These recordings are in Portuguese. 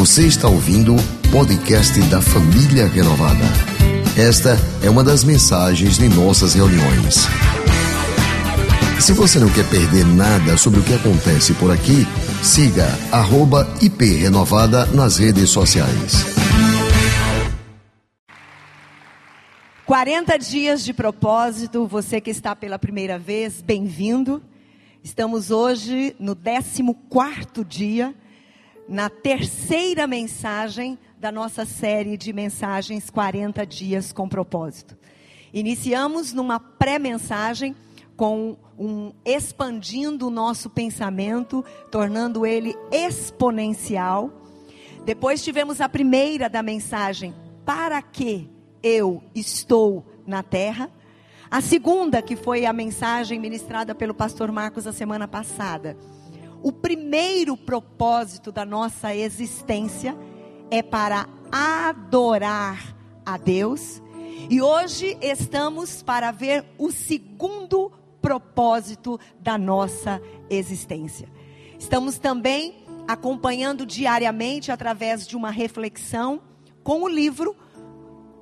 Você está ouvindo o podcast da Família Renovada. Esta é uma das mensagens de nossas reuniões. Se você não quer perder nada sobre o que acontece por aqui, siga @iprenovada nas redes sociais. 40 dias de propósito, você que está pela primeira vez, bem-vindo. Estamos hoje no 14 dia, na terceira mensagem da nossa série de mensagens 40 dias com propósito. Iniciamos numa pré-mensagem com um expandindo o nosso pensamento, tornando ele exponencial. Depois tivemos a primeira da mensagem: para que eu estou na terra? A segunda, que foi a mensagem ministrada pelo pastor Marcos a semana passada. O primeiro propósito da nossa existência é para adorar a Deus. E hoje estamos para ver o segundo propósito da nossa existência. Estamos também acompanhando diariamente através de uma reflexão com o livro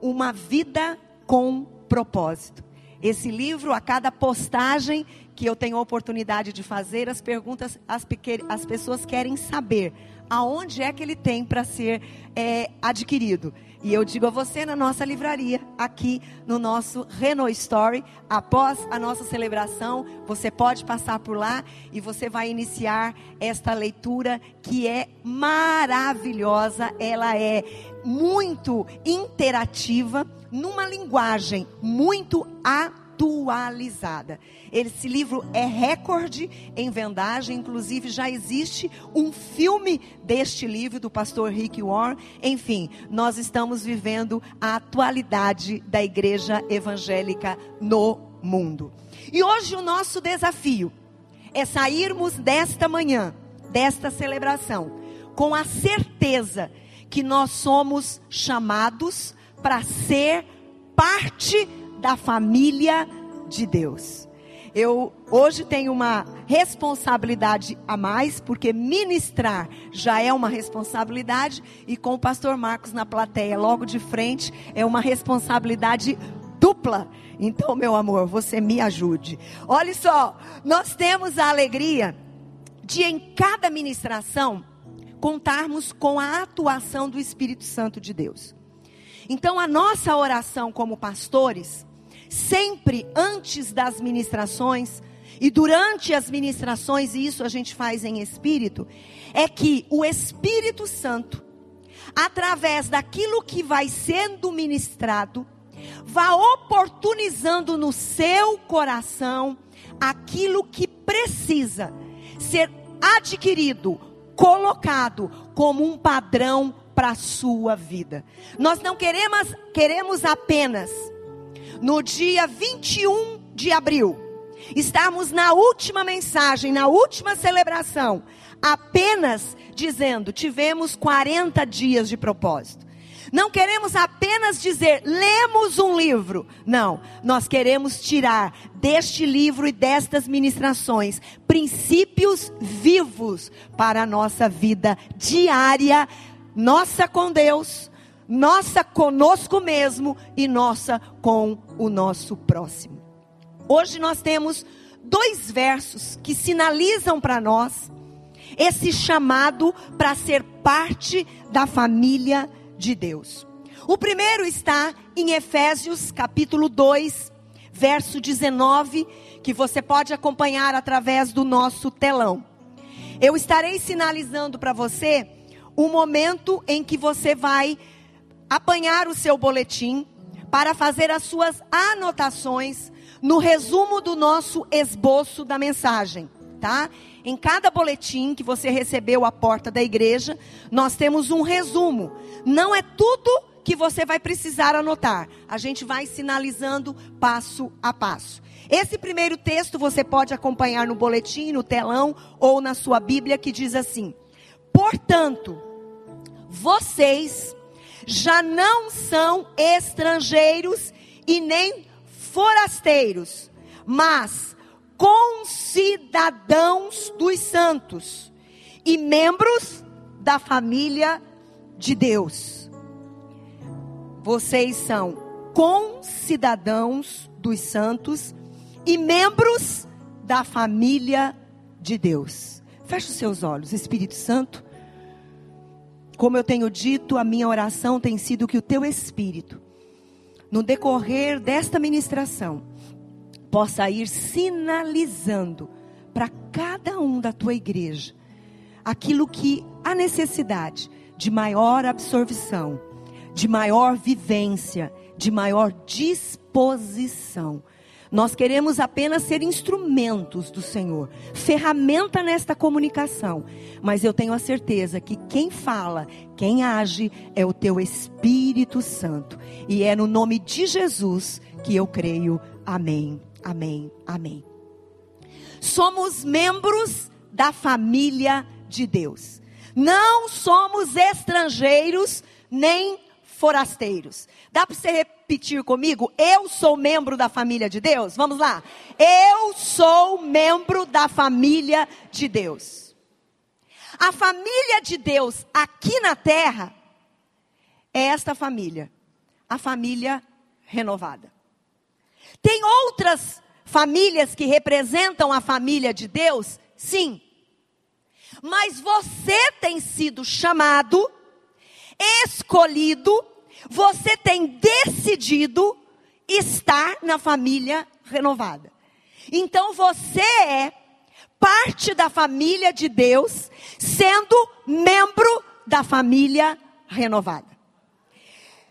Uma Vida com Propósito. Esse livro, a cada postagem que eu tenho a oportunidade de fazer, as perguntas, as, as pessoas querem saber aonde é que ele tem para ser é, adquirido. E eu digo a você na nossa livraria, aqui no nosso Renault Story, após a nossa celebração, você pode passar por lá e você vai iniciar esta leitura que é maravilhosa, ela é muito interativa, numa linguagem muito atualizada. Esse livro é recorde em vendagem, inclusive já existe um filme deste livro do pastor Rick Warren. Enfim, nós estamos vivendo a atualidade da igreja evangélica no mundo. E hoje o nosso desafio é sairmos desta manhã, desta celebração, com a certeza que nós somos chamados para ser parte da família de Deus. Eu hoje tenho uma responsabilidade a mais, porque ministrar já é uma responsabilidade, e com o pastor Marcos na plateia, logo de frente, é uma responsabilidade dupla. Então, meu amor, você me ajude. Olha só, nós temos a alegria de em cada ministração contarmos com a atuação do Espírito Santo de Deus. Então, a nossa oração como pastores sempre antes das ministrações e durante as ministrações, e isso a gente faz em espírito, é que o Espírito Santo, através daquilo que vai sendo ministrado, vá oportunizando no seu coração aquilo que precisa ser adquirido, colocado como um padrão para a sua vida. Nós não queremos, queremos apenas no dia 21 de abril, estarmos na última mensagem, na última celebração, apenas dizendo: tivemos 40 dias de propósito. Não queremos apenas dizer, lemos um livro. Não, nós queremos tirar deste livro e destas ministrações princípios vivos para a nossa vida diária, nossa com Deus, nossa conosco mesmo e nossa com o nosso próximo. Hoje nós temos dois versos que sinalizam para nós esse chamado para ser parte da família de Deus. O primeiro está em Efésios capítulo 2, verso 19, que você pode acompanhar através do nosso telão. Eu estarei sinalizando para você o momento em que você vai apanhar o seu boletim para fazer as suas anotações no resumo do nosso esboço da mensagem, tá? Em cada boletim que você recebeu à porta da igreja, nós temos um resumo. Não é tudo que você vai precisar anotar. A gente vai sinalizando passo a passo. Esse primeiro texto você pode acompanhar no boletim, no telão ou na sua Bíblia que diz assim: Portanto, vocês já não são estrangeiros e nem forasteiros, mas concidadãos dos santos e membros da família de Deus. Vocês são concidadãos dos santos e membros da família de Deus. Feche os seus olhos, Espírito Santo. Como eu tenho dito, a minha oração tem sido que o teu Espírito, no decorrer desta ministração, possa ir sinalizando para cada um da tua igreja aquilo que há necessidade de maior absorção, de maior vivência, de maior disposição. Nós queremos apenas ser instrumentos do Senhor, ferramenta nesta comunicação. Mas eu tenho a certeza que quem fala, quem age, é o teu Espírito Santo. E é no nome de Jesus que eu creio. Amém, amém, amém. Somos membros da família de Deus. Não somos estrangeiros nem forasteiros. Dá para você repetir comigo? Eu sou membro da família de Deus? Vamos lá. Eu sou membro da família de Deus. A família de Deus aqui na terra é esta família, a família renovada. Tem outras famílias que representam a família de Deus? Sim. Mas você tem sido chamado, escolhido, você tem decidido estar na família renovada. Então você é parte da família de Deus, sendo membro da família renovada.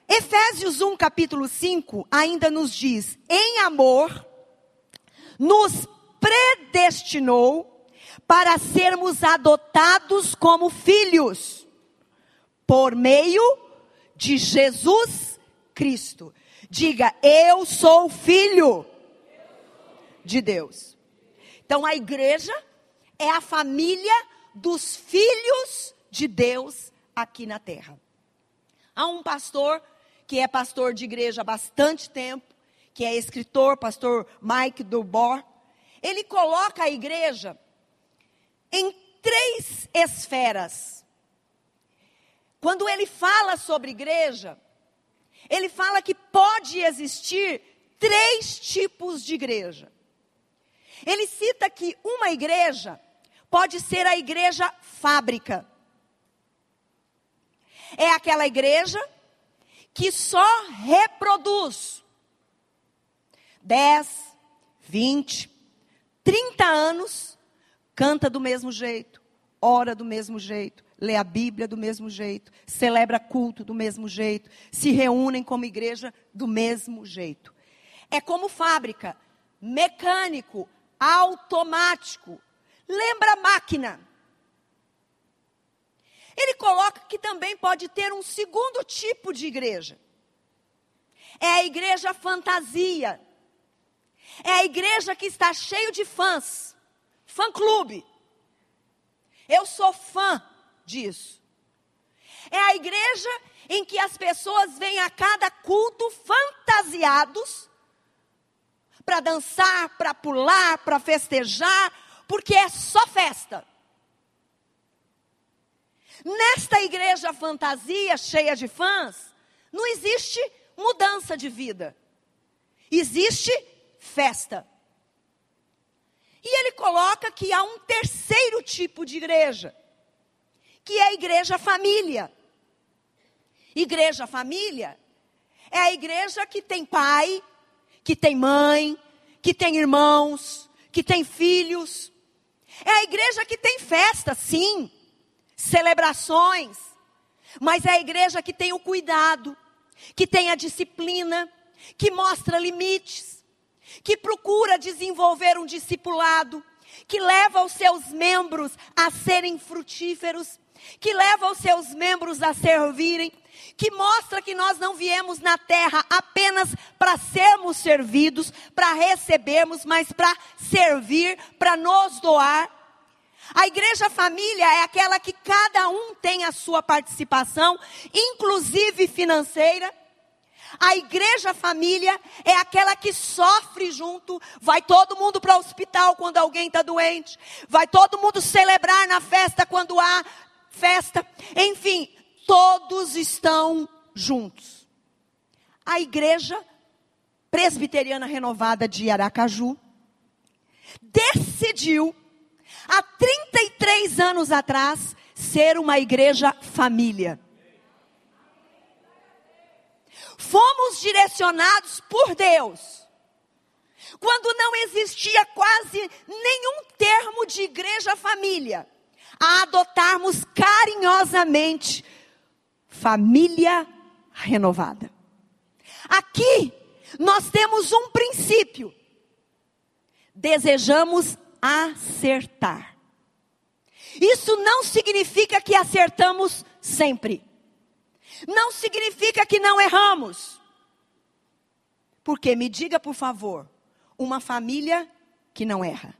Efésios 1, capítulo 5, ainda nos diz: em amor, nos predestinou para sermos adotados como filhos, por meio de Jesus Cristo. Diga, eu sou filho de Deus. Então a igreja é a família dos filhos de Deus aqui na terra. Há um pastor que é pastor de igreja há bastante tempo, que é escritor, pastor Mike Dubor. Ele coloca a igreja em três esferas. Quando ele fala sobre igreja, ele fala que pode existir três tipos de igreja. Ele cita que uma igreja pode ser a igreja fábrica. É aquela igreja que só reproduz 10, 20, 30 anos canta do mesmo jeito, ora do mesmo jeito, lê a Bíblia do mesmo jeito, celebra culto do mesmo jeito, se reúnem como igreja do mesmo jeito. É como fábrica, mecânico, automático. Lembra máquina. Ele coloca que também pode ter um segundo tipo de igreja. É a igreja fantasia. É a igreja que está cheio de fãs fã-clube. Eu sou fã disso. É a igreja em que as pessoas vêm a cada culto fantasiados para dançar, para pular, para festejar, porque é só festa. Nesta igreja fantasia cheia de fãs, não existe mudança de vida. Existe festa. E ele coloca que há um terceiro tipo de igreja, que é a igreja família. Igreja família é a igreja que tem pai, que tem mãe, que tem irmãos, que tem filhos. É a igreja que tem festa, sim, celebrações, mas é a igreja que tem o cuidado, que tem a disciplina, que mostra limites que procura desenvolver um discipulado, que leva os seus membros a serem frutíferos, que leva os seus membros a servirem, que mostra que nós não viemos na terra apenas para sermos servidos, para recebermos, mas para servir, para nos doar. A igreja família é aquela que cada um tem a sua participação, inclusive financeira. A igreja família é aquela que sofre junto. Vai todo mundo para o hospital quando alguém está doente. Vai todo mundo celebrar na festa quando há festa. Enfim, todos estão juntos. A igreja presbiteriana renovada de Aracaju decidiu, há 33 anos atrás, ser uma igreja família. Fomos direcionados por Deus. Quando não existia quase nenhum termo de igreja família, a adotarmos carinhosamente família renovada. Aqui nós temos um princípio. Desejamos acertar. Isso não significa que acertamos sempre. Não significa que não erramos. Porque me diga, por favor, uma família que não erra.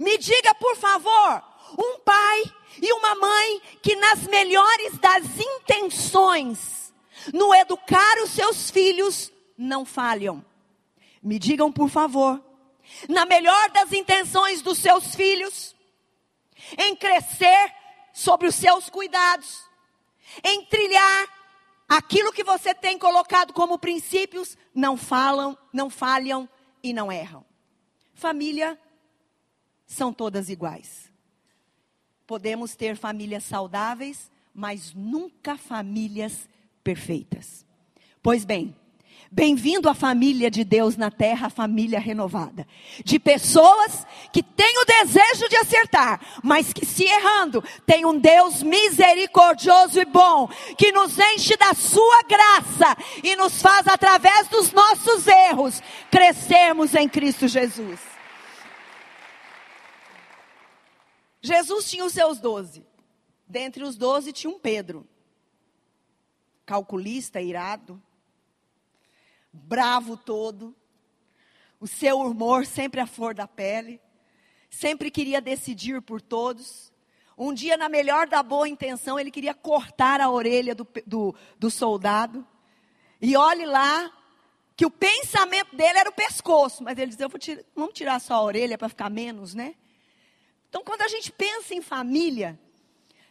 Me diga, por favor, um pai e uma mãe que, nas melhores das intenções, no educar os seus filhos, não falham. Me digam, por favor, na melhor das intenções dos seus filhos, em crescer sobre os seus cuidados, em trilhar aquilo que você tem colocado como princípios, não falam, não falham e não erram. Família são todas iguais. Podemos ter famílias saudáveis, mas nunca famílias perfeitas. Pois bem, Bem-vindo à família de Deus na terra, a família renovada. De pessoas que têm o desejo de acertar, mas que se errando, tem um Deus misericordioso e bom, que nos enche da sua graça e nos faz, através dos nossos erros, crescermos em Cristo Jesus. Jesus tinha os seus doze. Dentre os doze tinha um Pedro, calculista, irado bravo todo, o seu humor sempre à flor da pele, sempre queria decidir por todos. Um dia, na melhor da boa intenção, ele queria cortar a orelha do, do, do soldado. E olhe lá, que o pensamento dele era o pescoço, mas ele dizia: tirar, vamos tirar só a orelha para ficar menos, né? Então, quando a gente pensa em família,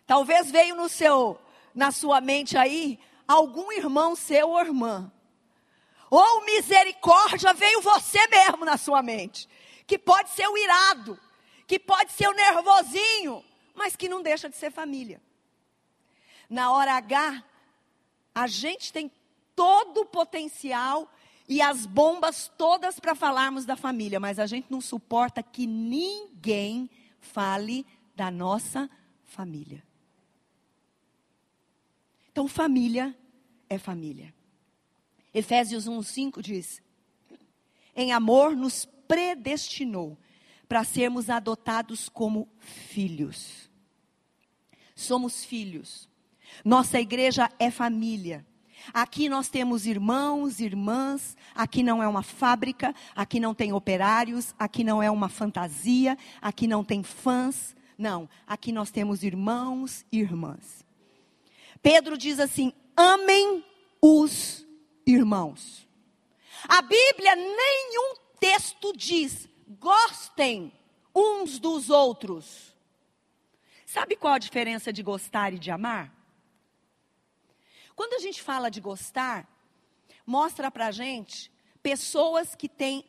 talvez veio no seu, na sua mente aí, algum irmão seu ou irmã ou misericórdia veio você mesmo na sua mente. Que pode ser o irado, que pode ser o nervosinho, mas que não deixa de ser família. Na hora H, a gente tem todo o potencial e as bombas todas para falarmos da família, mas a gente não suporta que ninguém fale da nossa família. Então, família é família. Efésios 1:5 diz: Em amor nos predestinou para sermos adotados como filhos. Somos filhos. Nossa igreja é família. Aqui nós temos irmãos, irmãs, aqui não é uma fábrica, aqui não tem operários, aqui não é uma fantasia, aqui não tem fãs. Não, aqui nós temos irmãos e irmãs. Pedro diz assim: amem os irmãos. A Bíblia, nenhum texto diz, gostem uns dos outros. Sabe qual a diferença de gostar e de amar? Quando a gente fala de gostar, mostra pra gente pessoas que têm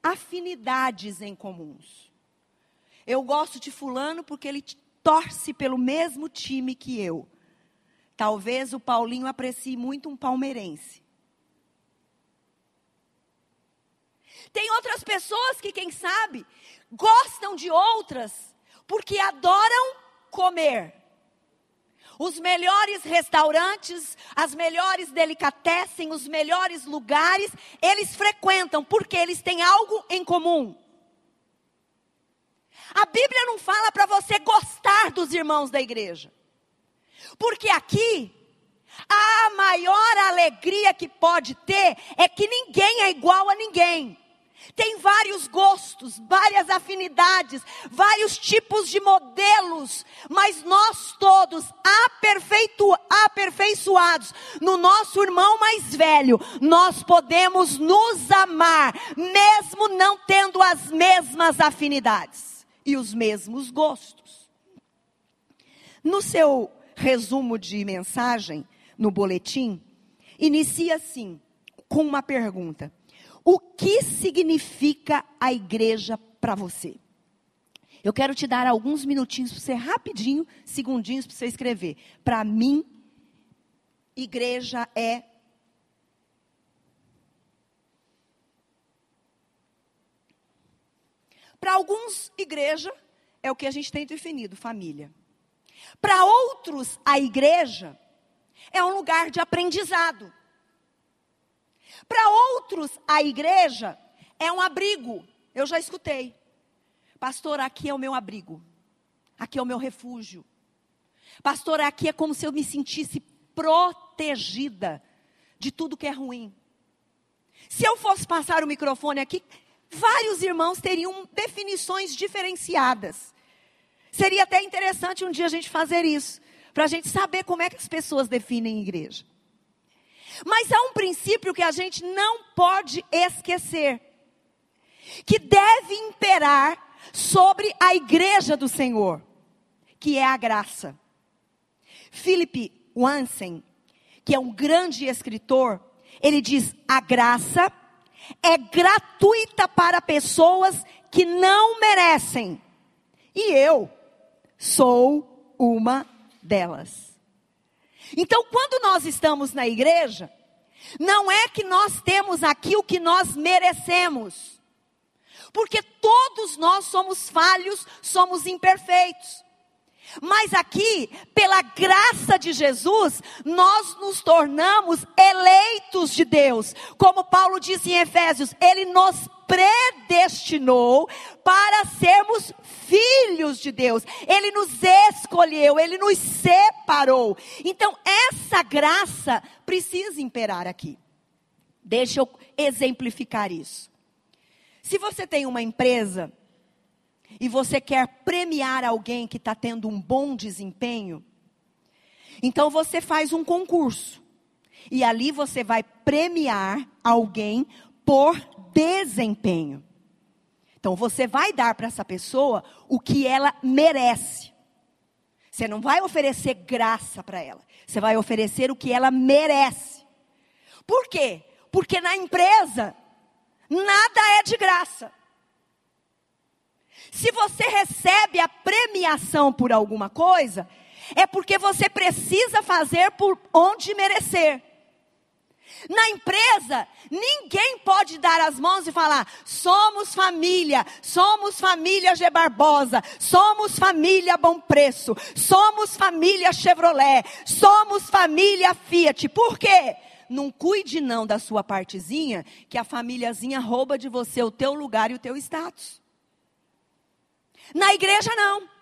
afinidades em comuns. Eu gosto de fulano porque ele torce pelo mesmo time que eu. Talvez o Paulinho aprecie muito um palmeirense. Tem outras pessoas que, quem sabe, gostam de outras porque adoram comer. Os melhores restaurantes, as melhores delicatessen, os melhores lugares, eles frequentam porque eles têm algo em comum. A Bíblia não fala para você gostar dos irmãos da igreja. Porque aqui, a maior alegria que pode ter é que ninguém é igual a ninguém. Tem vários gostos, várias afinidades, vários tipos de modelos, mas nós todos aperfeiçoados no nosso irmão mais velho, nós podemos nos amar, mesmo não tendo as mesmas afinidades e os mesmos gostos. No seu resumo de mensagem no boletim inicia assim, com uma pergunta: O que significa a igreja para você? Eu quero te dar alguns minutinhos para você, rapidinho, segundinhos para você escrever. Para mim, igreja é. Para alguns, igreja é o que a gente tem definido, família. Para outros, a igreja é um lugar de aprendizado. Para outros, a igreja é um abrigo. Eu já escutei. Pastor, aqui é o meu abrigo. Aqui é o meu refúgio. Pastor, aqui é como se eu me sentisse protegida de tudo que é ruim. Se eu fosse passar o microfone aqui, vários irmãos teriam definições diferenciadas. Seria até interessante um dia a gente fazer isso, para a gente saber como é que as pessoas definem igreja. Mas há um princípio que a gente não pode esquecer, que deve imperar sobre a igreja do Senhor, que é a graça. Philip Wansen, que é um grande escritor, ele diz: a graça é gratuita para pessoas que não merecem. E eu sou uma delas. Então, quando nós estamos na igreja, não é que nós temos aqui o que nós merecemos. Porque todos nós somos falhos, somos imperfeitos. Mas aqui, pela graça de Jesus, nós nos tornamos eleitos de Deus. Como Paulo disse em Efésios, ele nos predestinou para sermos filhos de Deus. Ele nos escolheu, ele nos separou. Então, essa graça precisa imperar aqui. Deixa eu exemplificar isso. Se você tem uma empresa e você quer premiar alguém que está tendo um bom desempenho, então você faz um concurso. E ali você vai premiar alguém por desempenho. Então você vai dar para essa pessoa o que ela merece. Você não vai oferecer graça para ela. Você vai oferecer o que ela merece. Por quê? Porque na empresa Nada é de graça. Se você recebe a premiação por alguma coisa, é porque você precisa fazer por onde merecer. Na empresa, ninguém pode dar as mãos e falar: somos família, somos família G Barbosa, somos família Bom Preço, somos família Chevrolet, somos família Fiat. Por quê? não cuide não da sua partezinha, que a famíliazinha rouba de você o teu lugar e o teu status. Na igreja não.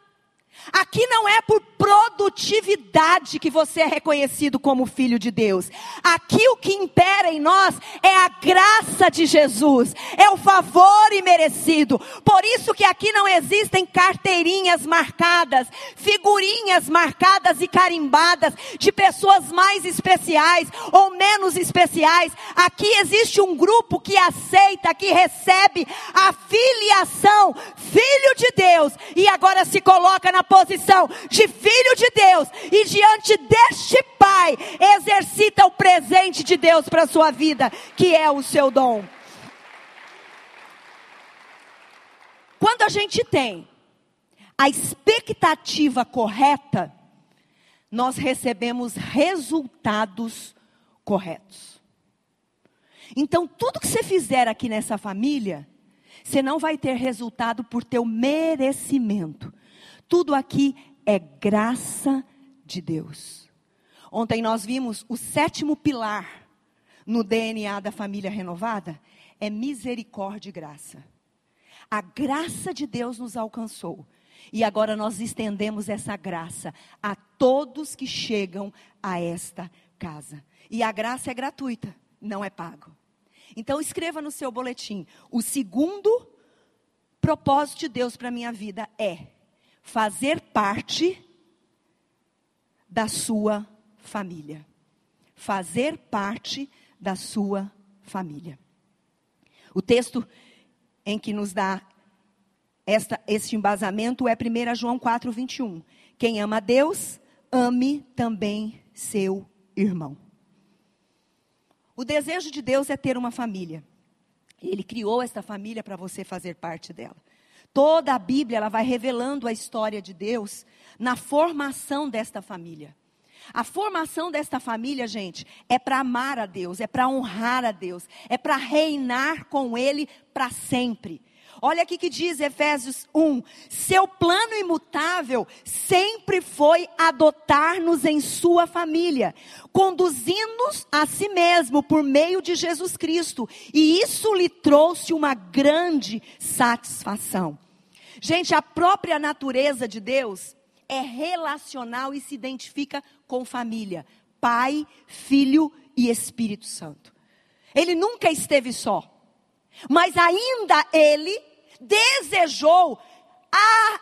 Aqui não é por produtividade que você é reconhecido como filho de Deus. Aqui o que impera em nós é a graça de Jesus, é o favor imerecido. Por isso que aqui não existem carteirinhas marcadas, figurinhas marcadas e carimbadas de pessoas mais especiais ou menos especiais. Aqui existe um grupo que aceita, que recebe a filiação, filho de Deus, e agora se coloca na posição de filho de Deus e diante deste Pai exercita o presente de Deus para a sua vida, que é o seu dom. Quando a gente tem a expectativa correta, nós recebemos resultados corretos. Então, tudo que você fizer aqui nessa família, você não vai ter resultado por teu merecimento. Tudo aqui é graça de Deus. Ontem nós vimos o sétimo pilar no DNA da família renovada é misericórdia e graça. A graça de Deus nos alcançou. E agora nós estendemos essa graça a todos que chegam a esta casa. E a graça é gratuita, não é pago. Então escreva no seu boletim: o segundo propósito de Deus para a minha vida é fazer parte da sua família. Fazer parte da sua família. O texto em que nos dá esta, este embasamento é 1 João 4, 21. Quem ama Deus, ame também seu irmão. O desejo de Deus é ter uma família. Ele criou esta família para você fazer parte dela. Toda a Bíblia ela vai revelando a história de Deus na formação desta família. A formação desta família, gente, é para amar a Deus, é para honrar a Deus, é para reinar com Ele para sempre. Olha aqui que diz Efésios 1: seu plano imutável sempre foi adotar-nos em sua família, conduzindo-nos a si mesmo por meio de Jesus Cristo, e isso lhe trouxe uma grande satisfação. Gente, a própria natureza de Deus é relacional e se identifica com família: Pai, Filho e Espírito Santo. Ele nunca esteve só. Mas ainda ele desejou a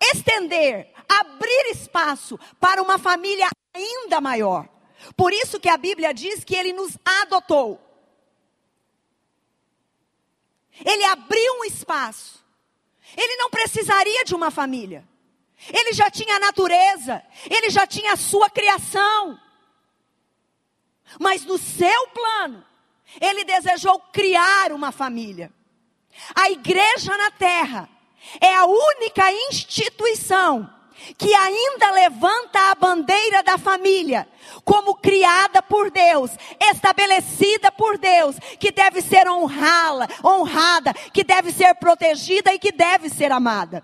estender, abrir espaço para uma família ainda maior. Por isso que a Bíblia diz que ele nos adotou. Ele abriu um espaço. Ele não precisaria de uma família. Ele já tinha a natureza, ele já tinha a sua criação. Mas no seu plano, ele desejou criar uma família. A igreja na terra é a única instituição que ainda levanta a bandeira da família, como criada por Deus, estabelecida por Deus, que deve ser honrada, honrada, que deve ser protegida e que deve ser amada.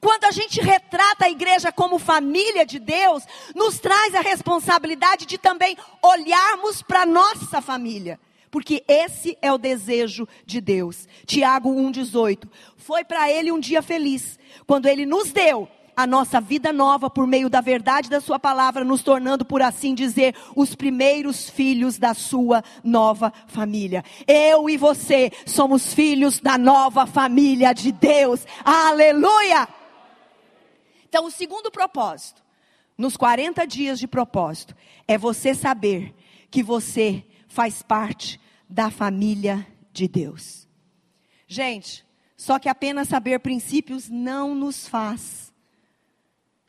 Quando a gente retrata a igreja como família de Deus, nos traz a responsabilidade de também olharmos para nossa família. Porque esse é o desejo de Deus. Tiago 1,18. Foi para ele um dia feliz, quando ele nos deu a nossa vida nova por meio da verdade da Sua palavra, nos tornando, por assim dizer, os primeiros filhos da Sua nova família. Eu e você somos filhos da nova família de Deus. Aleluia! Então, o segundo propósito, nos 40 dias de propósito, é você saber que você faz parte da família de Deus. Gente, só que apenas saber princípios não nos faz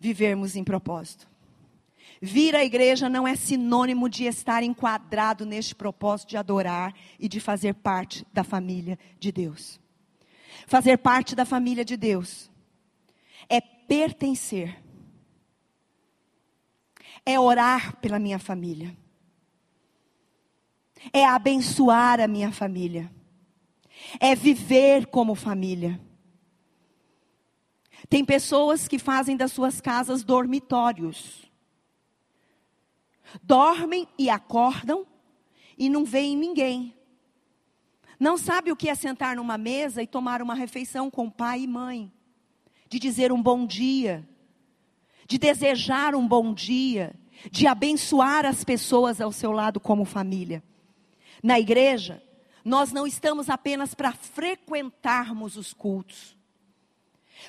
vivermos em propósito. Vir à igreja não é sinônimo de estar enquadrado neste propósito de adorar e de fazer parte da família de Deus. Fazer parte da família de Deus é pertencer, é orar pela minha família, é abençoar a minha família, é viver como família tem pessoas que fazem das suas casas dormitórios. Dormem e acordam e não veem ninguém. Não sabe o que é sentar numa mesa e tomar uma refeição com pai e mãe. De dizer um bom dia. De desejar um bom dia. De abençoar as pessoas ao seu lado como família. Na igreja, nós não estamos apenas para frequentarmos os cultos.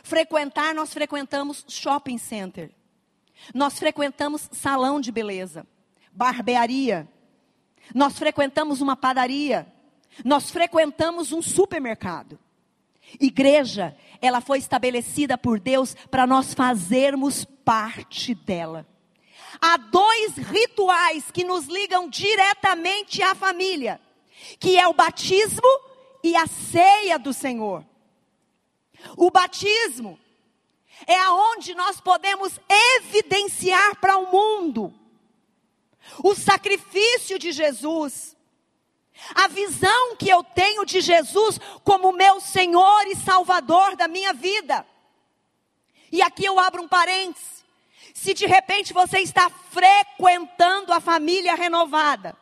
Frequentar, nós frequentamos shopping center. Nós frequentamos salão de beleza, barbearia. Nós frequentamos uma padaria. Nós frequentamos um supermercado. Igreja, ela foi estabelecida por Deus para nós fazermos parte dela. Há dois rituais que nos ligam diretamente à família, que é o batismo e a ceia do Senhor. O batismo é aonde nós podemos evidenciar para o mundo o sacrifício de Jesus, a visão que eu tenho de Jesus como meu Senhor e Salvador da minha vida. E aqui eu abro um parênteses. Se de repente você está frequentando a família renovada,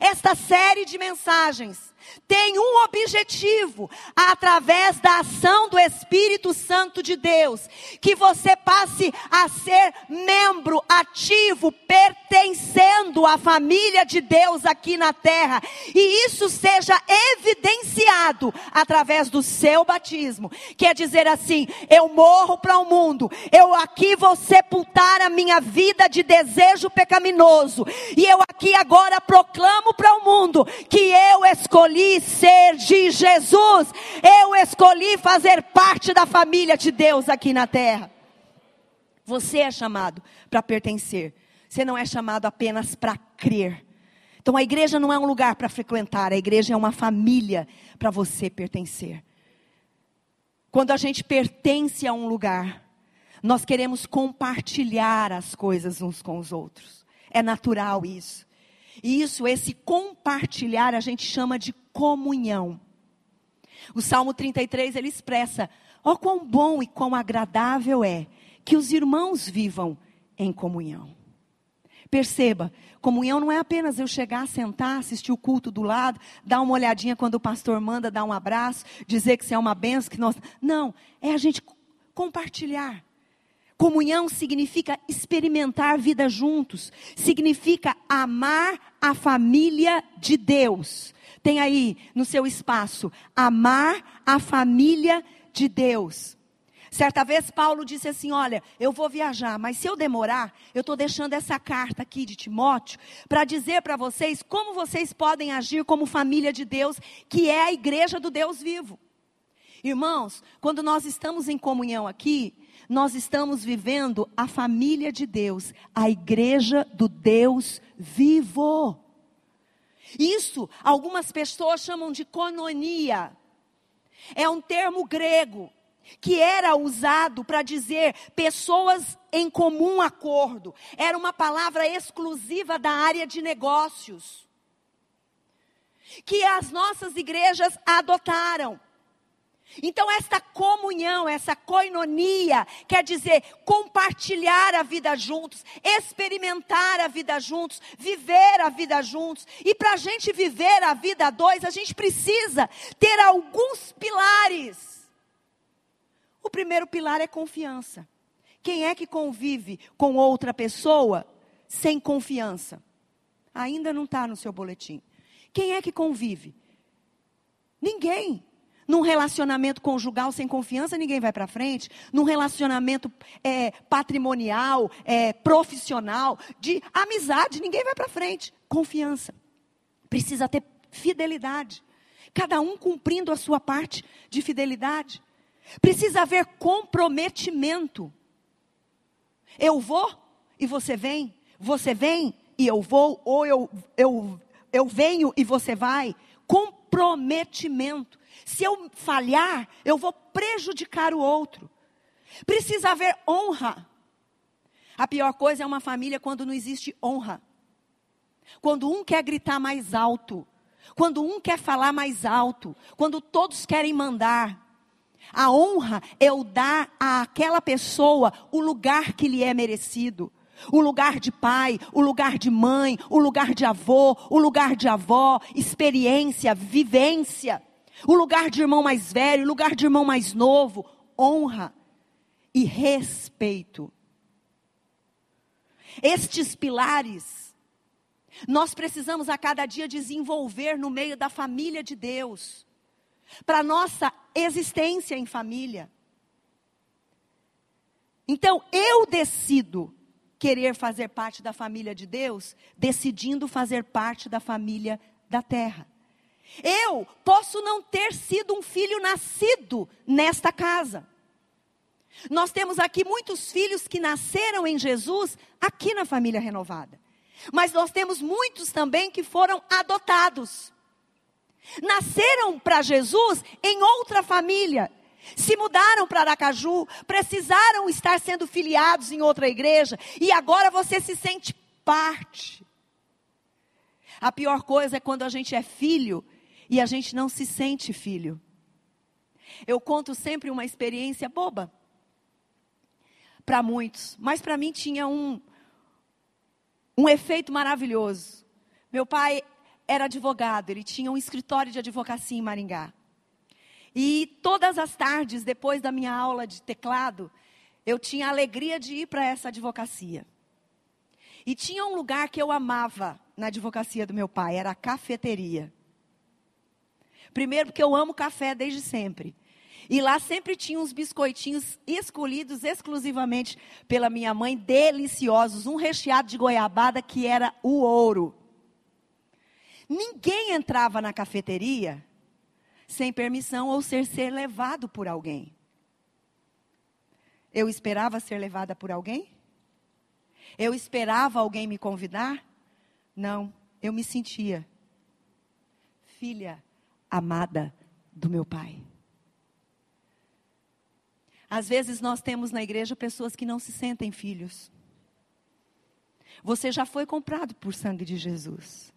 esta série de mensagens tem um objetivo, através da ação do Espírito Santo de Deus, que você passe a ser membro ativo, pertencendo à família de Deus aqui na terra, e isso seja evidenciado através do seu batismo. Quer dizer assim, eu morro para o mundo, eu aqui vou sepultar a minha vida de desejo pecaminoso, e eu aqui agora proclamo para o mundo que eu escolhi escolhi ser de Jesus. Eu escolhi fazer parte da família de Deus aqui na terra. Você é chamado para pertencer. Você não é chamado apenas para crer. Então a igreja não é um lugar para frequentar, a igreja é uma família para você pertencer. Quando a gente pertence a um lugar, nós queremos compartilhar as coisas uns com os outros. É natural isso. E isso, esse compartilhar, a gente chama de comunhão. O Salmo 33 ele expressa: ó, oh, quão bom e quão agradável é que os irmãos vivam em comunhão. Perceba, comunhão não é apenas eu chegar, sentar, assistir o culto do lado, dar uma olhadinha quando o pastor manda, dar um abraço, dizer que você é uma benção, que nós. Não, é a gente compartilhar. Comunhão significa experimentar vida juntos, significa amar a família de Deus. Tem aí no seu espaço, amar a família de Deus. Certa vez Paulo disse assim: Olha, eu vou viajar, mas se eu demorar, eu estou deixando essa carta aqui de Timóteo para dizer para vocês como vocês podem agir como família de Deus, que é a igreja do Deus vivo. Irmãos, quando nós estamos em comunhão aqui, nós estamos vivendo a família de Deus, a igreja do Deus vivo. Isso algumas pessoas chamam de cononia. É um termo grego que era usado para dizer pessoas em comum acordo. Era uma palavra exclusiva da área de negócios. Que as nossas igrejas adotaram. Então, esta comunhão, essa coinonia, quer dizer compartilhar a vida juntos, experimentar a vida juntos, viver a vida juntos. E para a gente viver a vida a dois, a gente precisa ter alguns pilares o primeiro pilar é confiança. Quem é que convive com outra pessoa sem confiança? Ainda não está no seu boletim. Quem é que convive? Ninguém. Num relacionamento conjugal sem confiança, ninguém vai para frente. Num relacionamento é, patrimonial, é, profissional, de amizade, ninguém vai para frente. Confiança. Precisa ter fidelidade. Cada um cumprindo a sua parte de fidelidade. Precisa haver comprometimento. Eu vou e você vem, você vem e eu vou, ou eu, eu, eu venho e você vai. Comprometimento. Se eu falhar, eu vou prejudicar o outro. Precisa haver honra. A pior coisa é uma família quando não existe honra. Quando um quer gritar mais alto, quando um quer falar mais alto, quando todos querem mandar, a honra é o dar àquela pessoa o lugar que lhe é merecido. O lugar de pai, o lugar de mãe, o lugar de avô, o lugar de avó, experiência, vivência. O lugar de irmão mais velho, o lugar de irmão mais novo. Honra e respeito. Estes pilares, nós precisamos a cada dia desenvolver no meio da família de Deus para nossa existência em família. Então, eu decido querer fazer parte da família de Deus, decidindo fazer parte da família da terra. Eu posso não ter sido um filho nascido nesta casa. Nós temos aqui muitos filhos que nasceram em Jesus aqui na família renovada. Mas nós temos muitos também que foram adotados. Nasceram para Jesus em outra família. Se mudaram para Aracaju, precisaram estar sendo filiados em outra igreja e agora você se sente parte. A pior coisa é quando a gente é filho e a gente não se sente filho. Eu conto sempre uma experiência boba para muitos, mas para mim tinha um um efeito maravilhoso. Meu pai era advogado, ele tinha um escritório de advocacia em Maringá. E todas as tardes, depois da minha aula de teclado, eu tinha a alegria de ir para essa advocacia. E tinha um lugar que eu amava na advocacia do meu pai, era a cafeteria. Primeiro porque eu amo café desde sempre. E lá sempre tinha uns biscoitinhos escolhidos exclusivamente pela minha mãe, deliciosos, um recheado de goiabada que era o ouro. Ninguém entrava na cafeteria sem permissão ou ser, ser levado por alguém. Eu esperava ser levada por alguém? Eu esperava alguém me convidar? Não, eu me sentia filha amada do meu pai. Às vezes nós temos na igreja pessoas que não se sentem filhos. Você já foi comprado por sangue de Jesus.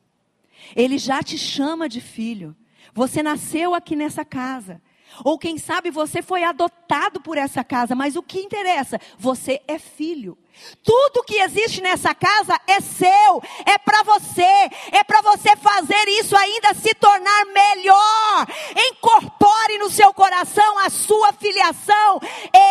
Ele já te chama de filho. Você nasceu aqui nessa casa. Ou quem sabe você foi adotado por essa casa, mas o que interessa? Você é filho. Tudo que existe nessa casa é seu, é para você, é para você fazer isso ainda se tornar melhor. Incorpore no seu coração a sua filiação.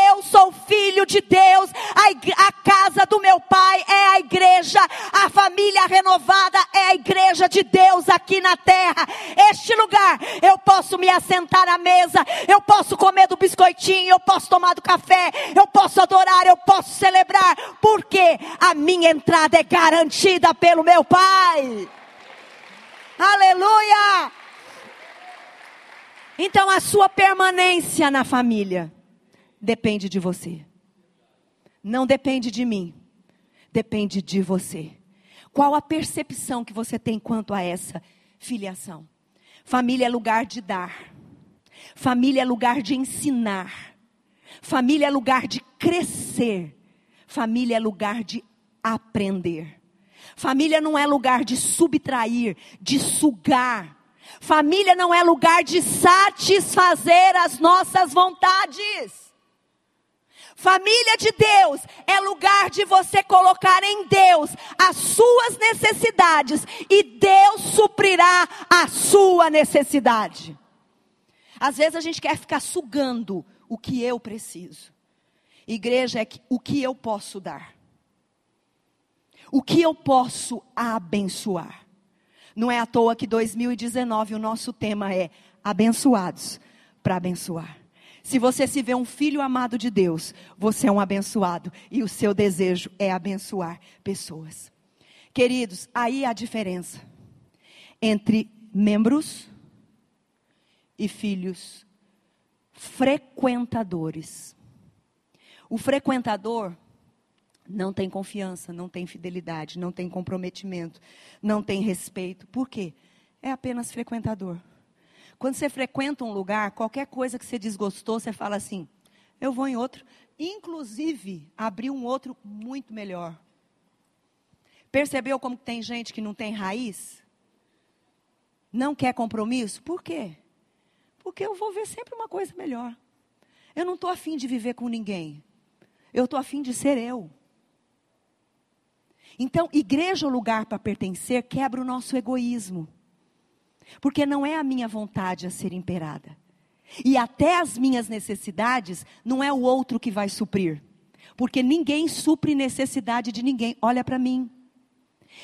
Eu sou filho de Deus, a, a casa do meu pai é a igreja, a família renovada é a igreja de Deus aqui na terra. Este lugar eu posso me assentar à mesa, eu posso comer do biscoitinho, eu posso tomar do café, eu posso adorar, eu posso celebrar porque a minha entrada é garantida pelo meu Pai. Aleluia! Então a sua permanência na família depende de você. Não depende de mim, depende de você. Qual a percepção que você tem quanto a essa filiação? Família é lugar de dar. Família é lugar de ensinar. Família é lugar de crescer. Família é lugar de aprender. Família não é lugar de subtrair, de sugar. Família não é lugar de satisfazer as nossas vontades. Família de Deus é lugar de você colocar em Deus as suas necessidades e Deus suprirá a sua necessidade. Às vezes a gente quer ficar sugando o que eu preciso. Igreja é o que eu posso dar. O que eu posso abençoar. Não é à toa que 2019 o nosso tema é abençoados para abençoar. Se você se vê um filho amado de Deus, você é um abençoado e o seu desejo é abençoar pessoas. Queridos, aí há diferença entre membros e filhos frequentadores. O frequentador não tem confiança, não tem fidelidade, não tem comprometimento, não tem respeito. Por quê? É apenas frequentador. Quando você frequenta um lugar, qualquer coisa que você desgostou, você fala assim: eu vou em outro. Inclusive, abrir um outro muito melhor. Percebeu como tem gente que não tem raiz? Não quer compromisso? Por quê? Porque eu vou ver sempre uma coisa melhor. Eu não estou afim de viver com ninguém. Eu estou afim de ser eu. Então, igreja ou lugar para pertencer quebra o nosso egoísmo. Porque não é a minha vontade a ser imperada. E até as minhas necessidades não é o outro que vai suprir. Porque ninguém supre necessidade de ninguém. Olha para mim.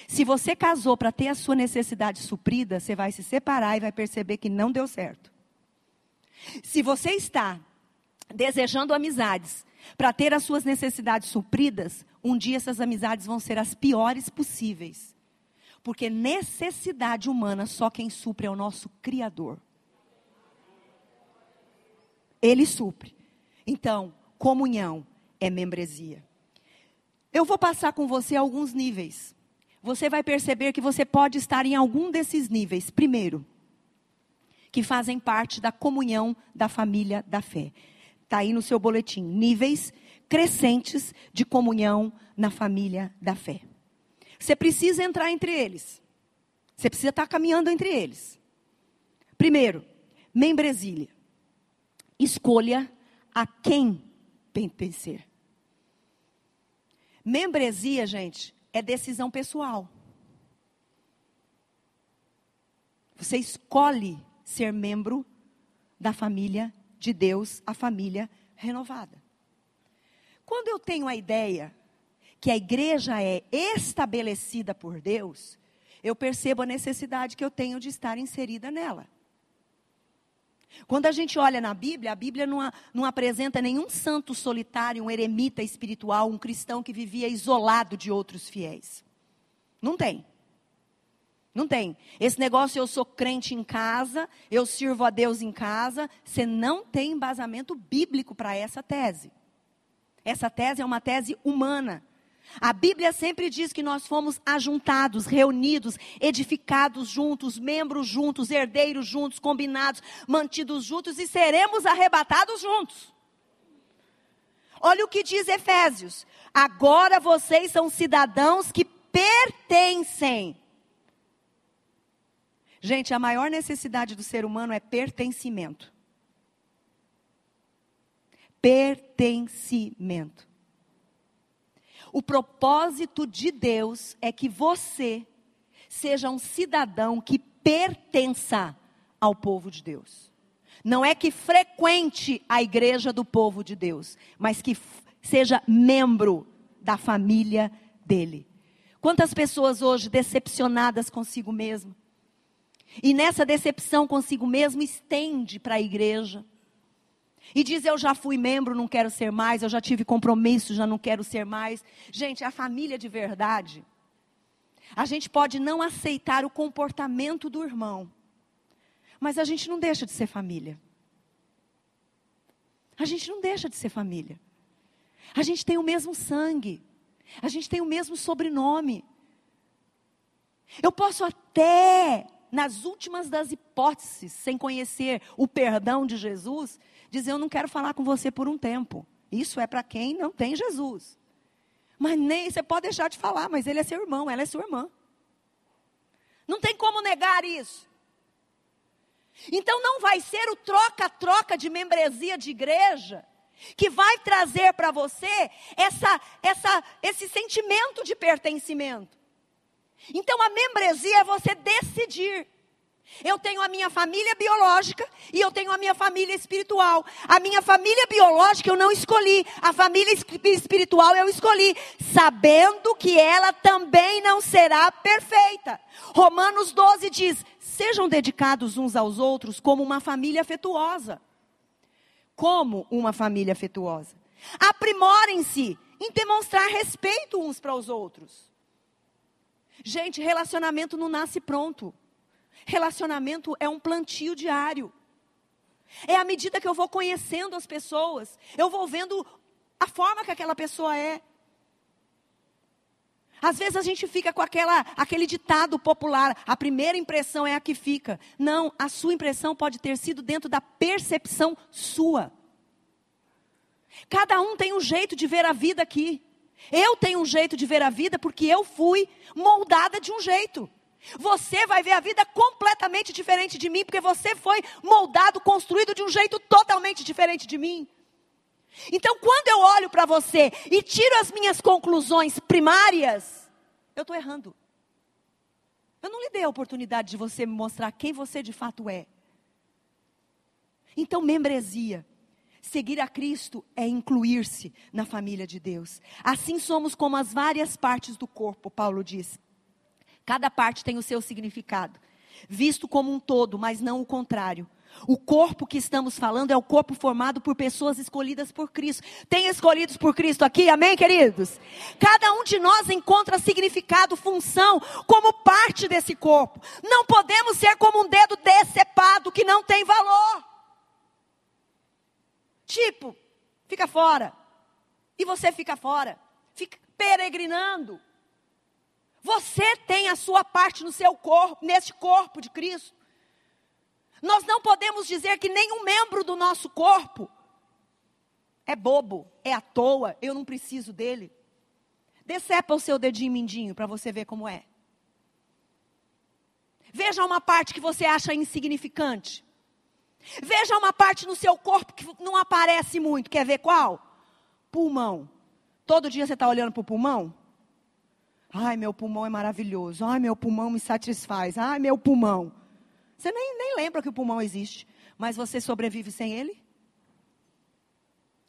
Se você casou para ter a sua necessidade suprida, você vai se separar e vai perceber que não deu certo. Se você está desejando amizades para ter as suas necessidades supridas, um dia essas amizades vão ser as piores possíveis. Porque necessidade humana só quem supre é o nosso Criador. Ele supre. Então, comunhão é membresia. Eu vou passar com você alguns níveis. Você vai perceber que você pode estar em algum desses níveis. Primeiro, que fazem parte da comunhão da família da fé. Está aí no seu boletim. Níveis crescentes de comunhão na família da fé. Você precisa entrar entre eles. Você precisa estar caminhando entre eles. Primeiro, membresia. Escolha a quem pertencer. Membresia, gente, é decisão pessoal. Você escolhe ser membro da família de Deus a família renovada. Quando eu tenho a ideia que a igreja é estabelecida por Deus, eu percebo a necessidade que eu tenho de estar inserida nela. Quando a gente olha na Bíblia, a Bíblia não, não, apresenta nenhum santo solitário, um eremita espiritual, um cristão que vivia isolado de outros fiéis. Não tem. Não tem. Esse negócio, eu sou crente em casa, eu sirvo a Deus em casa, você não tem embasamento bíblico para essa tese. Essa tese é uma tese humana. A Bíblia sempre diz que nós fomos ajuntados, reunidos, edificados juntos, membros juntos, herdeiros juntos, combinados, mantidos juntos e seremos arrebatados juntos. Olha o que diz Efésios: agora vocês são cidadãos que pertencem. Gente, a maior necessidade do ser humano é pertencimento. Pertencimento. O propósito de Deus é que você seja um cidadão que pertença ao povo de Deus. Não é que frequente a igreja do povo de Deus, mas que seja membro da família dele. Quantas pessoas hoje decepcionadas consigo mesmo? E nessa decepção consigo mesmo estende para a igreja. E diz: Eu já fui membro, não quero ser mais. Eu já tive compromisso, já não quero ser mais. Gente, a família de verdade. A gente pode não aceitar o comportamento do irmão, mas a gente não deixa de ser família. A gente não deixa de ser família. A gente tem o mesmo sangue. A gente tem o mesmo sobrenome. Eu posso até, nas últimas das hipóteses, sem conhecer o perdão de Jesus, dizer: Eu não quero falar com você por um tempo. Isso é para quem não tem Jesus. Mas nem você pode deixar de falar, mas ele é seu irmão, ela é sua irmã. Não tem como negar isso. Então não vai ser o troca-troca de membresia de igreja que vai trazer para você essa, essa, esse sentimento de pertencimento. Então a membresia é você decidir. Eu tenho a minha família biológica e eu tenho a minha família espiritual. A minha família biológica eu não escolhi, a família espiritual eu escolhi, sabendo que ela também não será perfeita. Romanos 12 diz: sejam dedicados uns aos outros como uma família afetuosa como uma família afetuosa. Aprimorem-se em demonstrar respeito uns para os outros. Gente, relacionamento não nasce pronto. Relacionamento é um plantio diário. É à medida que eu vou conhecendo as pessoas, eu vou vendo a forma que aquela pessoa é. Às vezes a gente fica com aquela, aquele ditado popular, a primeira impressão é a que fica. Não, a sua impressão pode ter sido dentro da percepção sua. Cada um tem um jeito de ver a vida aqui. Eu tenho um jeito de ver a vida porque eu fui moldada de um jeito. Você vai ver a vida completamente diferente de mim, porque você foi moldado, construído de um jeito totalmente diferente de mim. Então, quando eu olho para você e tiro as minhas conclusões primárias, eu estou errando. Eu não lhe dei a oportunidade de você me mostrar quem você de fato é. Então, membresia. Seguir a Cristo é incluir-se na família de Deus. Assim somos como as várias partes do corpo, Paulo diz. Cada parte tem o seu significado, visto como um todo, mas não o contrário. O corpo que estamos falando é o corpo formado por pessoas escolhidas por Cristo. Tem escolhidos por Cristo aqui, amém, queridos? Cada um de nós encontra significado, função, como parte desse corpo. Não podemos ser como um dedo decepado que não tem valor. Tipo, fica fora. E você fica fora. Fica peregrinando. Você tem a sua parte no seu corpo, neste corpo de Cristo. Nós não podemos dizer que nenhum membro do nosso corpo é bobo, é à toa, eu não preciso dele. Decepa o seu dedinho mindinho para você ver como é. Veja uma parte que você acha insignificante. Veja uma parte no seu corpo que não aparece muito. Quer ver qual? Pulmão. Todo dia você está olhando para o pulmão? Ai, meu pulmão é maravilhoso. Ai, meu pulmão me satisfaz. Ai, meu pulmão. Você nem, nem lembra que o pulmão existe, mas você sobrevive sem ele?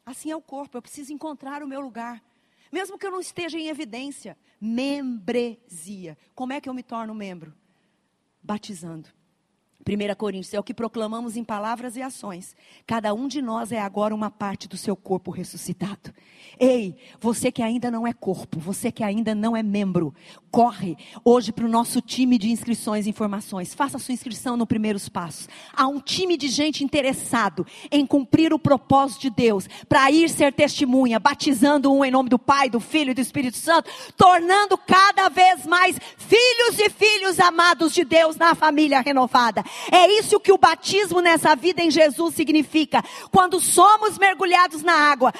Assim é o corpo. Eu preciso encontrar o meu lugar. Mesmo que eu não esteja em evidência. Membresia. Como é que eu me torno membro? Batizando. 1 Coríntios, é o que proclamamos em palavras e ações. Cada um de nós é agora uma parte do seu corpo ressuscitado. Ei, você que ainda não é corpo, você que ainda não é membro, corre hoje para o nosso time de inscrições e informações. Faça sua inscrição no Primeiros Passos. Há um time de gente interessado em cumprir o propósito de Deus, para ir ser testemunha, batizando um em nome do Pai, do Filho e do Espírito Santo, tornando cada vez mais filhos e filhos amados de Deus na família renovada. É isso que o batismo nessa vida em Jesus significa. Quando somos mergulhados na água,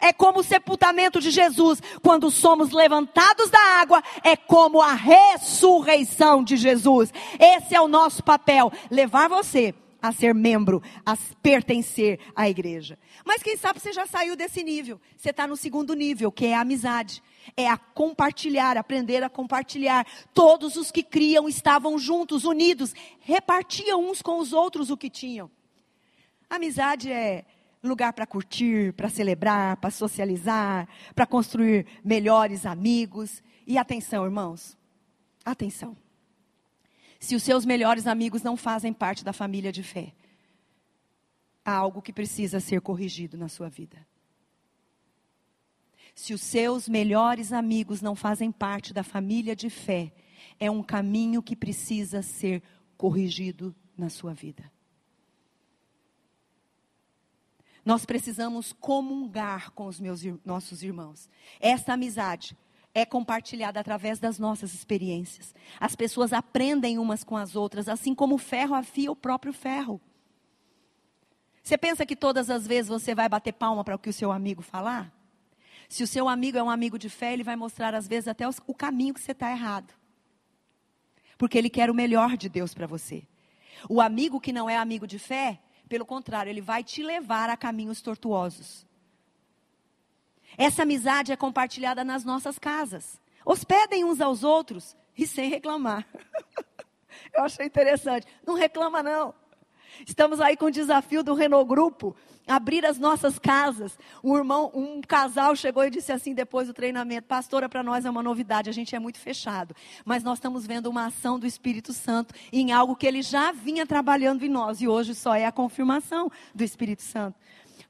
é como o sepultamento de Jesus. Quando somos levantados da água, é como a ressurreição de Jesus. Esse é o nosso papel, levar você a ser membro, a pertencer à igreja. Mas quem sabe você já saiu desse nível. Você está no segundo nível, que é a amizade é a compartilhar, aprender a compartilhar. Todos os que criam estavam juntos, unidos, repartiam uns com os outros o que tinham. Amizade é lugar para curtir, para celebrar, para socializar, para construir melhores amigos. E atenção, irmãos, atenção. Se os seus melhores amigos não fazem parte da família de fé, há algo que precisa ser corrigido na sua vida. Se os seus melhores amigos não fazem parte da família de fé, é um caminho que precisa ser corrigido na sua vida. Nós precisamos comungar com os meus, nossos irmãos. Essa amizade é compartilhada através das nossas experiências. As pessoas aprendem umas com as outras, assim como o ferro afia o próprio ferro. Você pensa que todas as vezes você vai bater palma para o que o seu amigo falar? Se o seu amigo é um amigo de fé, ele vai mostrar às vezes até os, o caminho que você está errado. Porque ele quer o melhor de Deus para você. O amigo que não é amigo de fé, pelo contrário, ele vai te levar a caminhos tortuosos. Essa amizade é compartilhada nas nossas casas. Hospedem uns aos outros e sem reclamar. Eu achei interessante. Não reclama, não. Estamos aí com o desafio do Renault Grupo, abrir as nossas casas. Um irmão, um casal chegou e disse assim depois do treinamento: Pastora, para nós é uma novidade, a gente é muito fechado, mas nós estamos vendo uma ação do Espírito Santo em algo que ele já vinha trabalhando em nós e hoje só é a confirmação do Espírito Santo.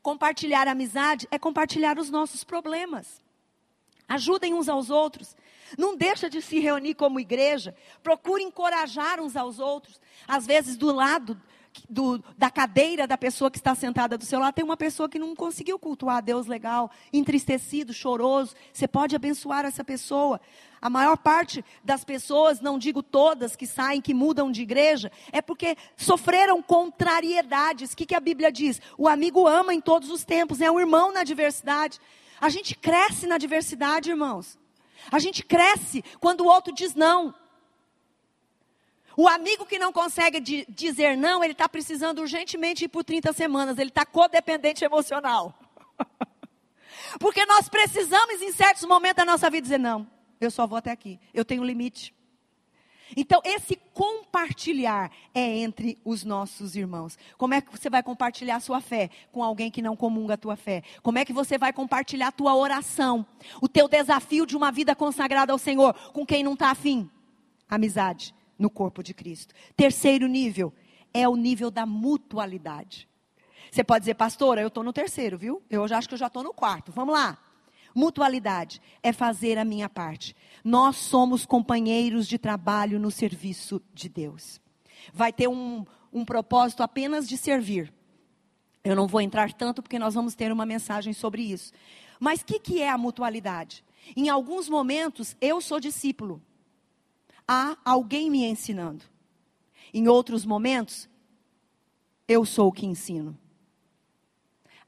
Compartilhar amizade é compartilhar os nossos problemas. Ajudem uns aos outros. Não deixa de se reunir como igreja. Procure encorajar uns aos outros. Às vezes, do lado do, da cadeira da pessoa que está sentada do seu lado, tem uma pessoa que não conseguiu cultuar a Deus legal, entristecido, choroso. Você pode abençoar essa pessoa. A maior parte das pessoas, não digo todas que saem, que mudam de igreja, é porque sofreram contrariedades. O que, que a Bíblia diz? O amigo ama em todos os tempos, é um irmão na diversidade. A gente cresce na diversidade, irmãos. A gente cresce quando o outro diz não. O amigo que não consegue dizer não, ele está precisando urgentemente ir por 30 semanas. Ele está codependente emocional. Porque nós precisamos, em certos momentos da nossa vida, dizer: não, eu só vou até aqui. Eu tenho um limite. Então, esse compartilhar é entre os nossos irmãos. Como é que você vai compartilhar a sua fé com alguém que não comunga a tua fé? Como é que você vai compartilhar a tua oração? O teu desafio de uma vida consagrada ao Senhor com quem não está afim? Amizade no corpo de Cristo. Terceiro nível é o nível da mutualidade. Você pode dizer, pastora, eu estou no terceiro, viu? Eu já acho que eu já estou no quarto. Vamos lá. Mutualidade é fazer a minha parte. Nós somos companheiros de trabalho no serviço de Deus. Vai ter um, um propósito apenas de servir. Eu não vou entrar tanto porque nós vamos ter uma mensagem sobre isso. Mas o que, que é a mutualidade? Em alguns momentos, eu sou discípulo há alguém me ensinando. Em outros momentos, eu sou o que ensino.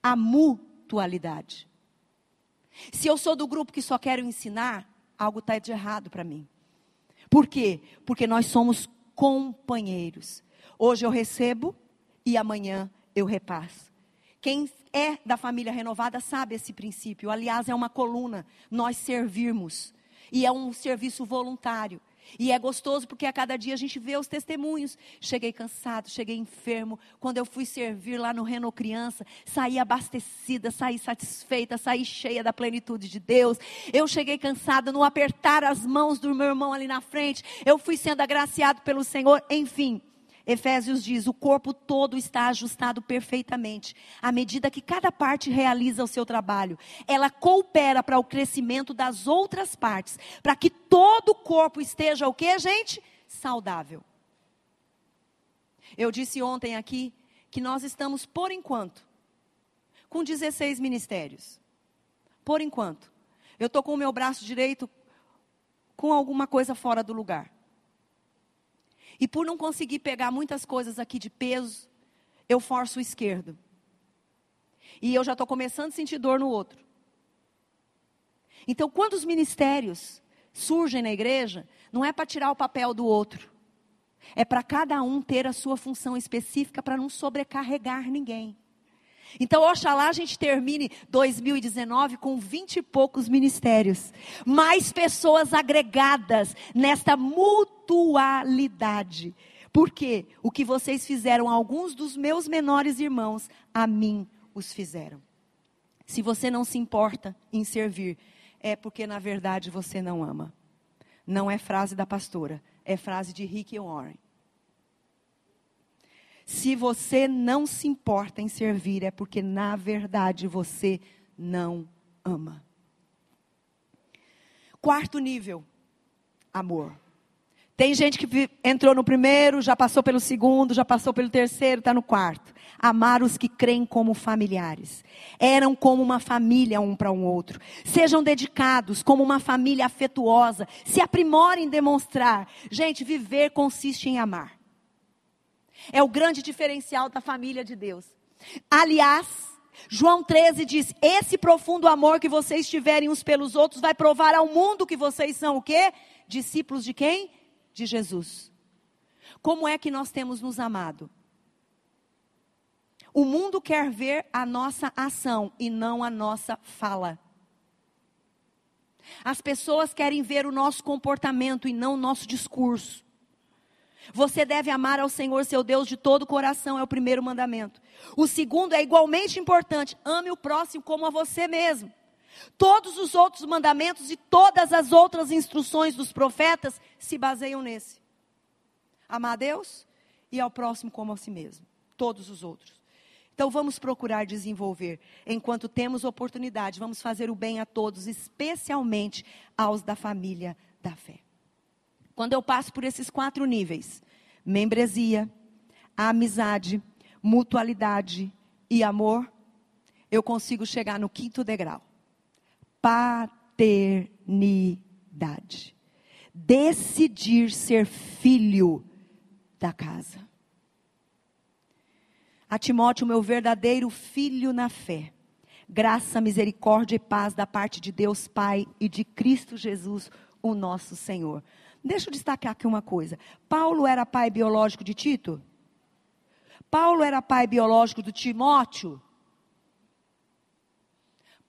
A mutualidade. Se eu sou do grupo que só quero ensinar, algo está de errado para mim. Por quê? Porque nós somos companheiros. Hoje eu recebo e amanhã eu repasso. Quem é da família renovada sabe esse princípio. Aliás, é uma coluna, nós servirmos. E é um serviço voluntário. E é gostoso porque a cada dia a gente vê os testemunhos. Cheguei cansado, cheguei enfermo. Quando eu fui servir lá no Reno Criança, saí abastecida, saí satisfeita, saí cheia da plenitude de Deus. Eu cheguei cansada no apertar as mãos do meu irmão ali na frente. Eu fui sendo agraciado pelo Senhor. Enfim, Efésios diz: o corpo todo está ajustado perfeitamente. À medida que cada parte realiza o seu trabalho, ela coopera para o crescimento das outras partes, para que todo o corpo esteja o que, gente? Saudável. Eu disse ontem aqui que nós estamos, por enquanto, com 16 ministérios. Por enquanto. Eu estou com o meu braço direito com alguma coisa fora do lugar. E por não conseguir pegar muitas coisas aqui de peso, eu forço o esquerdo. E eu já estou começando a sentir dor no outro. Então, quando os ministérios surgem na igreja, não é para tirar o papel do outro. É para cada um ter a sua função específica para não sobrecarregar ninguém. Então, oxalá a gente termine 2019 com vinte e poucos ministérios. Mais pessoas agregadas nesta mutualidade. Porque o que vocês fizeram a alguns dos meus menores irmãos, a mim os fizeram. Se você não se importa em servir, é porque na verdade você não ama. Não é frase da pastora, é frase de Rick Warren. Se você não se importa em servir, é porque na verdade você não ama. Quarto nível: amor. Tem gente que entrou no primeiro, já passou pelo segundo, já passou pelo terceiro, está no quarto. Amar os que creem como familiares. Eram como uma família um para um outro. Sejam dedicados como uma família afetuosa. Se aprimorem em demonstrar. Gente, viver consiste em amar. É o grande diferencial da família de Deus. Aliás, João 13 diz: Esse profundo amor que vocês tiverem uns pelos outros vai provar ao mundo que vocês são o quê? Discípulos de quem? De Jesus. Como é que nós temos nos amado? O mundo quer ver a nossa ação e não a nossa fala. As pessoas querem ver o nosso comportamento e não o nosso discurso. Você deve amar ao Senhor seu Deus de todo o coração, é o primeiro mandamento. O segundo é igualmente importante: ame o próximo como a você mesmo. Todos os outros mandamentos e todas as outras instruções dos profetas se baseiam nesse. Amar a Deus e ao próximo como a si mesmo. Todos os outros. Então vamos procurar desenvolver, enquanto temos oportunidade, vamos fazer o bem a todos, especialmente aos da família da fé. Quando eu passo por esses quatro níveis: membresia, amizade, mutualidade e amor, eu consigo chegar no quinto degrau. Paternidade. Decidir ser filho da casa. A Timóteo, meu verdadeiro filho na fé. Graça, misericórdia e paz da parte de Deus Pai e de Cristo Jesus, o nosso Senhor. Deixa eu destacar aqui uma coisa. Paulo era pai biológico de Tito? Paulo era pai biológico do Timóteo?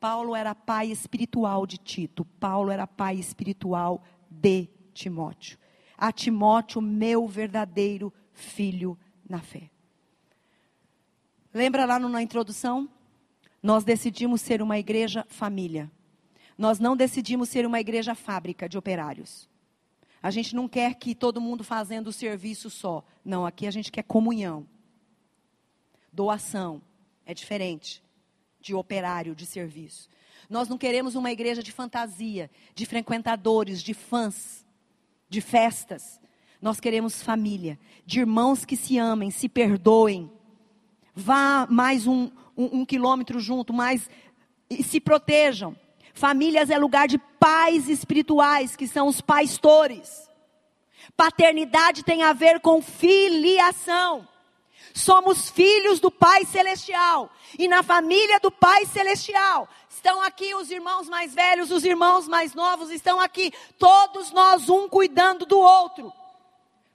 Paulo era pai espiritual de Tito. Paulo era pai espiritual de Timóteo. A Timóteo, meu verdadeiro filho na fé. Lembra lá na introdução? Nós decidimos ser uma igreja família. Nós não decidimos ser uma igreja fábrica de operários. A gente não quer que todo mundo fazendo o serviço só. Não, aqui a gente quer comunhão. Doação. É diferente de operário de serviço. Nós não queremos uma igreja de fantasia, de frequentadores, de fãs, de festas. Nós queremos família, de irmãos que se amem, se perdoem. Vá mais um, um, um quilômetro junto, mais e se protejam. Famílias é lugar de pais espirituais, que são os pastores. Paternidade tem a ver com filiação. Somos filhos do Pai Celestial. E na família do Pai Celestial estão aqui os irmãos mais velhos, os irmãos mais novos estão aqui. Todos nós, um cuidando do outro.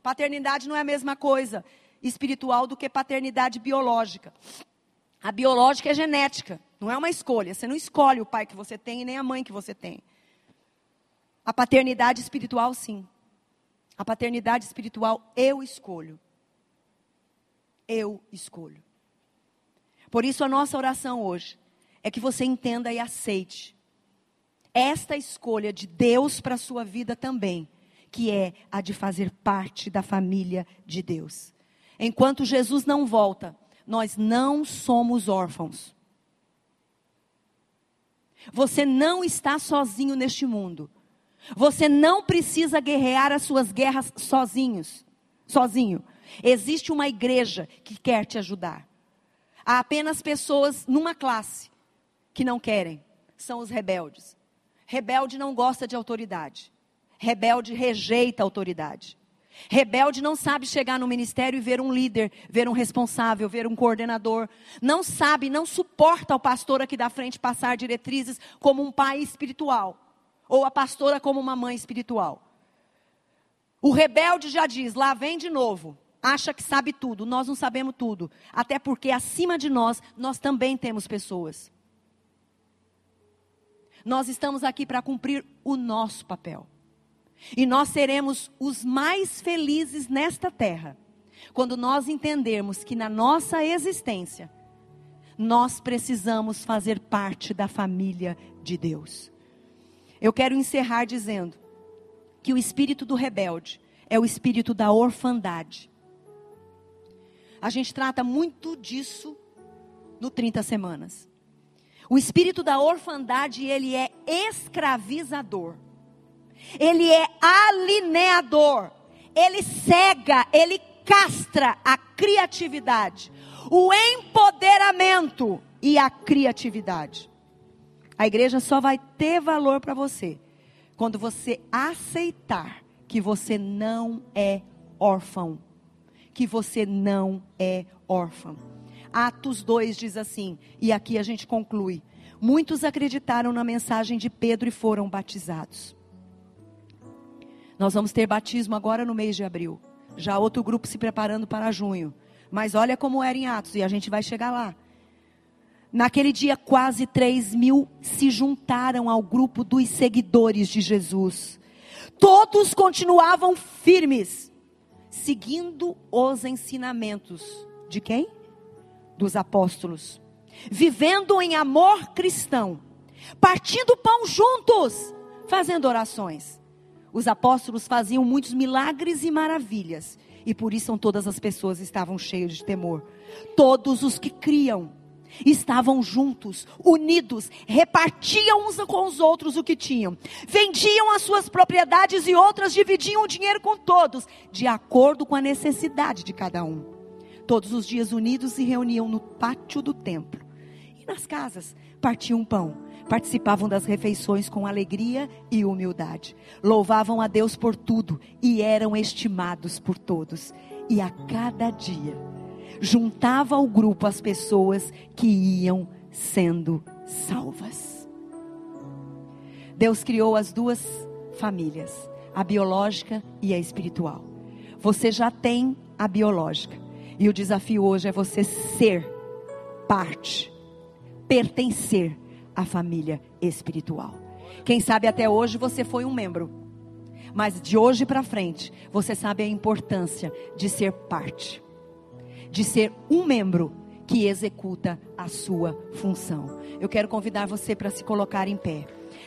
Paternidade não é a mesma coisa espiritual do que paternidade biológica. A biológica é genética. Não é uma escolha. Você não escolhe o pai que você tem e nem a mãe que você tem. A paternidade espiritual, sim. A paternidade espiritual eu escolho. Eu escolho. Por isso, a nossa oração hoje é que você entenda e aceite esta escolha de Deus para a sua vida também, que é a de fazer parte da família de Deus. enquanto Jesus não volta, nós não somos órfãos. Você não está sozinho neste mundo. Você não precisa guerrear as suas guerras sozinhos, sozinho. Existe uma igreja que quer te ajudar. Há apenas pessoas numa classe que não querem, são os rebeldes. Rebelde não gosta de autoridade. Rebelde rejeita a autoridade. Rebelde não sabe chegar no ministério e ver um líder, ver um responsável, ver um coordenador. Não sabe, não suporta o pastor aqui da frente passar diretrizes como um pai espiritual. Ou a pastora como uma mãe espiritual. O rebelde já diz: lá vem de novo. Acha que sabe tudo. Nós não sabemos tudo. Até porque acima de nós, nós também temos pessoas. Nós estamos aqui para cumprir o nosso papel. E nós seremos os mais felizes nesta terra quando nós entendermos que na nossa existência nós precisamos fazer parte da família de Deus. Eu quero encerrar dizendo que o espírito do rebelde é o espírito da orfandade. A gente trata muito disso no 30 semanas. O espírito da orfandade, ele é escravizador ele é alineador, ele cega, ele castra a criatividade, o empoderamento e a criatividade. A igreja só vai ter valor para você quando você aceitar que você não é órfão, que você não é órfão. Atos 2 diz assim, e aqui a gente conclui: Muitos acreditaram na mensagem de Pedro e foram batizados. Nós vamos ter batismo agora no mês de abril. Já outro grupo se preparando para junho. Mas olha como era em Atos, e a gente vai chegar lá. Naquele dia, quase 3 mil se juntaram ao grupo dos seguidores de Jesus. Todos continuavam firmes, seguindo os ensinamentos de quem? Dos apóstolos. Vivendo em amor cristão, partindo pão juntos, fazendo orações. Os apóstolos faziam muitos milagres e maravilhas, e por isso todas as pessoas estavam cheias de temor. Todos os que criam estavam juntos, unidos, repartiam uns com os outros o que tinham, vendiam as suas propriedades e outras dividiam o dinheiro com todos, de acordo com a necessidade de cada um. Todos os dias unidos se reuniam no pátio do templo e nas casas partiam pão participavam das refeições com alegria e humildade. Louvavam a Deus por tudo e eram estimados por todos. E a cada dia juntava ao grupo as pessoas que iam sendo salvas. Deus criou as duas famílias, a biológica e a espiritual. Você já tem a biológica. E o desafio hoje é você ser parte, pertencer a família espiritual. Quem sabe até hoje você foi um membro, mas de hoje para frente você sabe a importância de ser parte, de ser um membro que executa a sua função. Eu quero convidar você para se colocar em pé.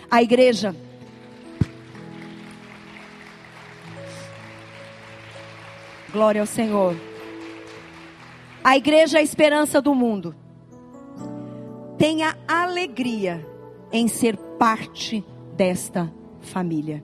A igreja Glória ao Senhor. A igreja é a esperança do mundo tenha alegria em ser parte desta família.